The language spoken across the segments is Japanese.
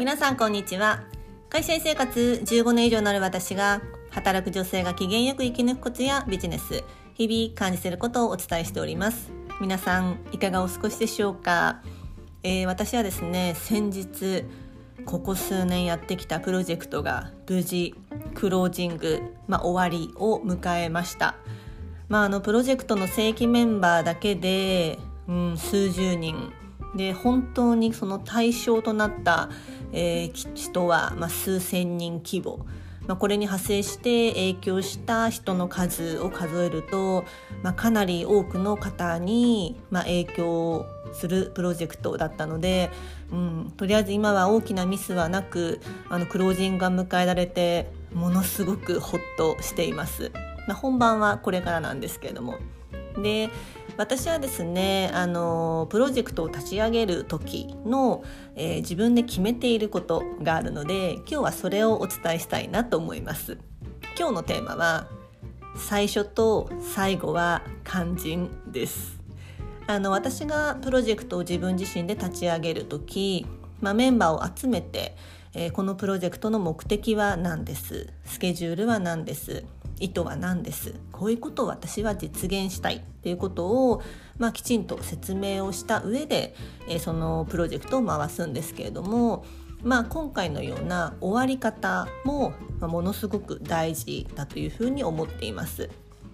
皆さんこんにちは。会社員生活15年以上になる私が働く女性が機嫌よく生き抜くコツやビジネス日々感じていることをお伝えしております。皆さんいかがお過ごしでしょうか、えー、私はですね先日ここ数年やってきたプロジェクトが無事クロージング、まあ、終わりを迎えました、まあ、あのプロジェクトの正規メンバーだけで、うん、数十人で本当にその対象となった、えー、人は、まあ、数千人規模、まあ、これに派生して影響した人の数を数えると、まあ、かなり多くの方に、まあ、影響するプロジェクトだったので、うん、とりあえず今は大きなミスはなくあのクロージングが迎えられてものすごくホッとしています。まあ、本番はこれからなんですけれども。で私はですねあのプロジェクトを立ち上げる時の、えー、自分で決めていることがあるので今日はそれをお伝えしたいなと思います。今日のテーマは最初と最後は肝心です。あの私がプロジェクトを自分自身で立ち上げる時、まあ、メンバーを集めて、えー、このプロジェクトの目的は何です？スケジュールは何です？意図は何です？こういうことを私は実現したいっていうことを、まあ、きちんと説明をした上で、えー、そのプロジェクトを回すんですけれども、まあ、今回のような終わり方も、まあ、ものすごく大事だというふうに思っています。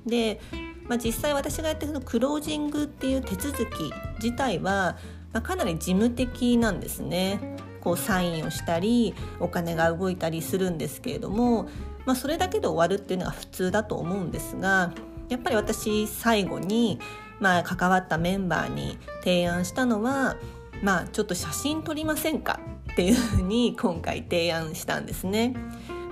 で、まあ、実際私がやってるクロージングっていう手続き自体は、まあ、かなり事務的なんですね。こうサインをしたりお金が動いたりするんですけれどもまあ、それだけで終わるっていうのが普通だと思うんですがやっぱり私最後に、まあ、関わったメンバーに提案したのは、まあ、ちょっと写真撮りませんかっていうふうに 今回提案したんですね。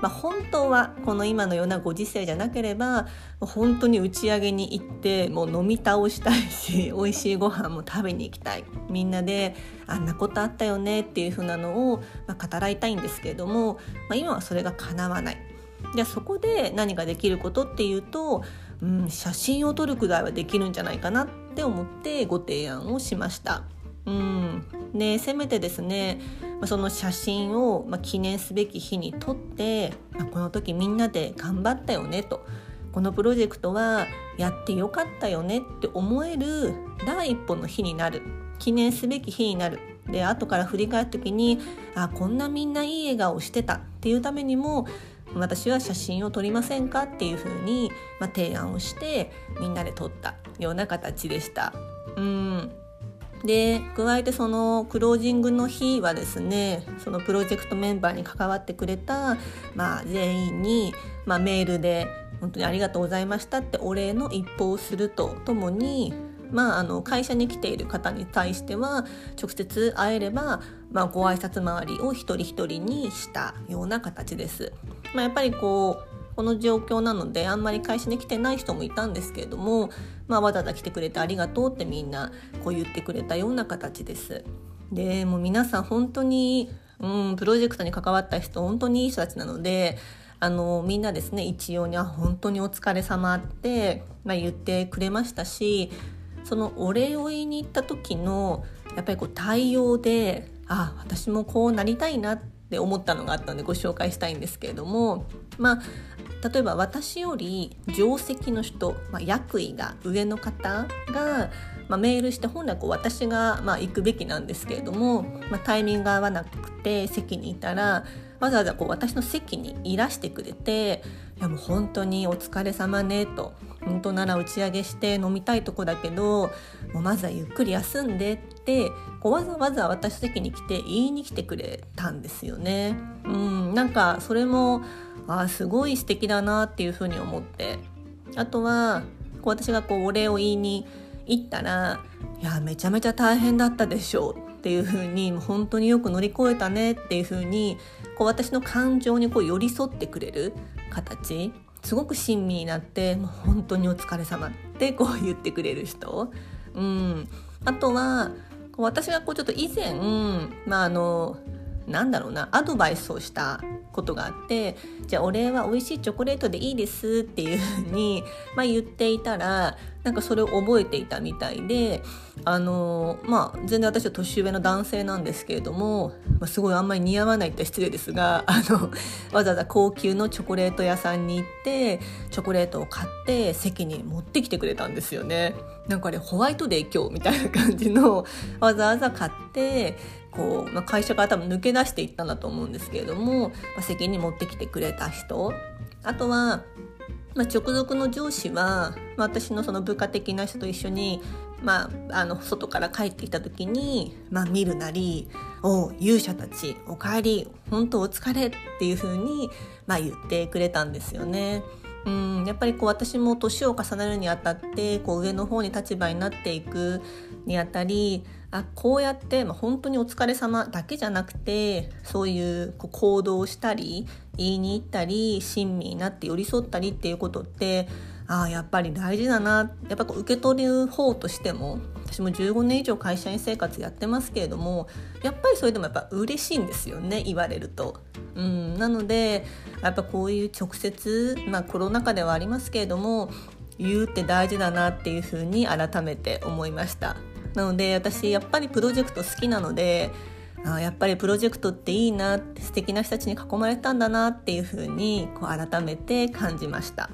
まあ、本当はこの今のようなご時世じゃなければ本当に打ち上げに行ってもう飲み倒したいし 美味しいご飯も食べに行きたいみんなであんなことあったよねっていう風なのを、まあ、語らいたいんですけれども、まあ、今はそれが叶わない。じゃあそこで何ができることっていうと、うん、写真を撮るくらいはできるんじゃないかなって思ってご提案をしました。うん、でせめてですねその写真を、ま記念すべき日に撮って、まこの時みんなで頑張ったよねと。このプロジェクトはやってよかったよねって思える第一歩の日になる。記念すべき日になる。で後から振り返った時にあこんなみんないい笑顔してたっていうためにも私は写真を撮りませんかっていうふうに、まあ、提案をしてみんなで撮ったような形でした。うんで加えてそのクロージングの日はですねそのプロジェクトメンバーに関わってくれた、まあ、全員に、まあ、メールで本当にありがとうございましたってお礼の一報をするとともにまあ、あの会社に来ている方に対しては直接会えれば、まあ、ご挨拶回りを一人一人にしたような形です。まあ、やっぱりこうこの状況なのであんまり会社に来てない人もいたんですけれども、まあ、わざわざ来てくれてありがとうってみんなこう言ってくれたような形です。でもう皆さん本当に、うん、プロジェクトに関わった人本当にいい人たちなのであのみんなですね一様に「あ本当にお疲れ様って、まあ、言ってくれましたしそのお礼を言いに行った時のやっぱりこう対応であ私もこうなりたいなって思ったのがあったのでご紹介したいんですけれどもまあ例えば私より定石の人、まあ、役位が上の方が、まあ、メールして本来こう私がまあ行くべきなんですけれども、まあ、タイミングが合わなくて席にいたらわざわざこう私の席にいらしてくれて「いやもう本当にお疲れ様ね」と「本当なら打ち上げして飲みたいとこだけどもうまずはゆっくり休んで」ってこうわざわざ私席に来て言いに来てくれたんですよね。うんなんかそれもあすごい素敵だなっていうふうに思ってあとはこう私がこうお礼を言いに行ったら「いやめちゃめちゃ大変だったでしょう」っていう風に本当によく乗り越えたねっていう風にこう私の感情にこう寄り添ってくれる形すごく親身になってもう本当にお疲れ様ってこう言ってくれる人、うん、あとは私がこうちょっと以前、まあ、あのなんだろうなアドバイスをしたことがあってじゃあお礼は美味しいチョコレートでいいですっていうふうに、まあ、言っていたらなんかそれを覚えていたみたいであのまあ全然私は年上の男性なんですけれども、まあ、すごいあんまり似合わないって失礼ですが あのわざわざ高級のチョコレート屋さんに行ってチョコレートを買って席に持ってきてくれたんですよね。なんかあれホワイトデー今日みたいな感じのわざわざ買ってこう、まあ、会社から多分抜け出していったんだと思うんですけれども、まあ、席に持ってきてくれた人あとはまあ、直属の上司は、まあ、私のその部下的な人と一緒に、まあ、あの外から帰ってきた時に、まあ、見るなり「お勇者たちおかえり本当お疲れ」っていう風にま、あ、言ってくれたんですよね。うんやっぱりこう私も年を重ねるにあたってこう上の方に立場になっていくにあたりあこうやって、まあ、本当にお疲れ様だけじゃなくてそういうこう行動したり言いに行ったり親身になって寄り添ったりっていうことってあやっぱり大事だな。やっぱこう受け取る方としても私も15年以上会社員生活やってますけれどもやっぱりそれでもやっぱ嬉しいんですよね言われると。うん、なのでやっぱこういう直接、まあ、コロナ禍ではありますけれども言うって大事だなっていうふうに改めて思いましたなので私やっぱりプロジェクト好きなのであやっぱりプロジェクトっていいなって素敵な人たちに囲まれたんだなっていうふうにこう改めて感じました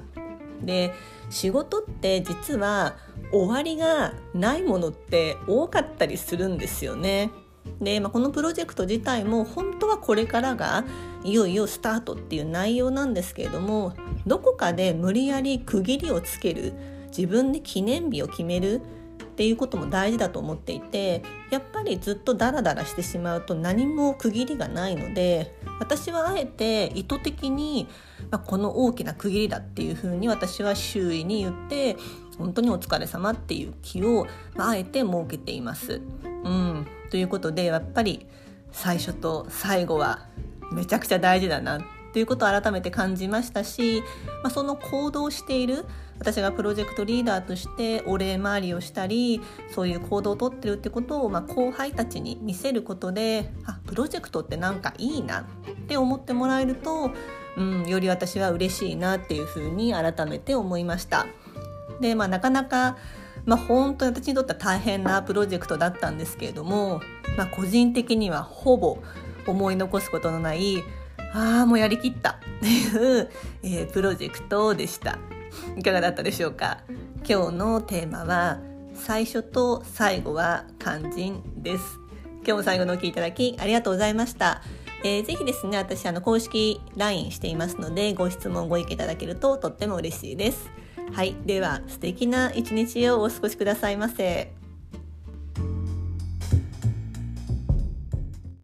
で仕事って実は終わりがないものって多かったりするんですよね。で、まあ、このプロジェクト自体も本当はこれからがいよいよスタートっていう内容なんですけれどもどこかで無理やり区切りをつける自分で記念日を決めるっていうことも大事だと思っていてやっぱりずっとダラダラしてしまうと何も区切りがないので私はあえて意図的に、まあ、この大きな区切りだっていうふうに私は周囲に言って本当にお疲れ様っていう気を、まあ、えて設けています。うん、ということでやっぱり最初と最後はめちゃくちゃ大事だなということを改めて感じましたし、まあ、その行動している私がプロジェクトリーダーとしてお礼回りをしたりそういう行動をとってるってことを、まあ、後輩たちに見せることであプロジェクトってなんかいいなって思ってもらえると、うん、より私は嬉しいなっていうふうに改めて思いました。でまあ、なかなかまあ、本当に私にとっては大変なプロジェクトだったんですけれども、まあ、個人的にはほぼ思い残すことのないああもうやりきった。っていう、えー、プロジェクトでした。いかがだったでしょうか？今日のテーマは最初と最後は肝心です。今日も最後のお聞きいただきありがとうございました。えー、ぜひですね私あの公式 LINE していますのでご質問ご意見いただけるととっても嬉しいです。はい。では素敵な一日をお過ごしくださいませ。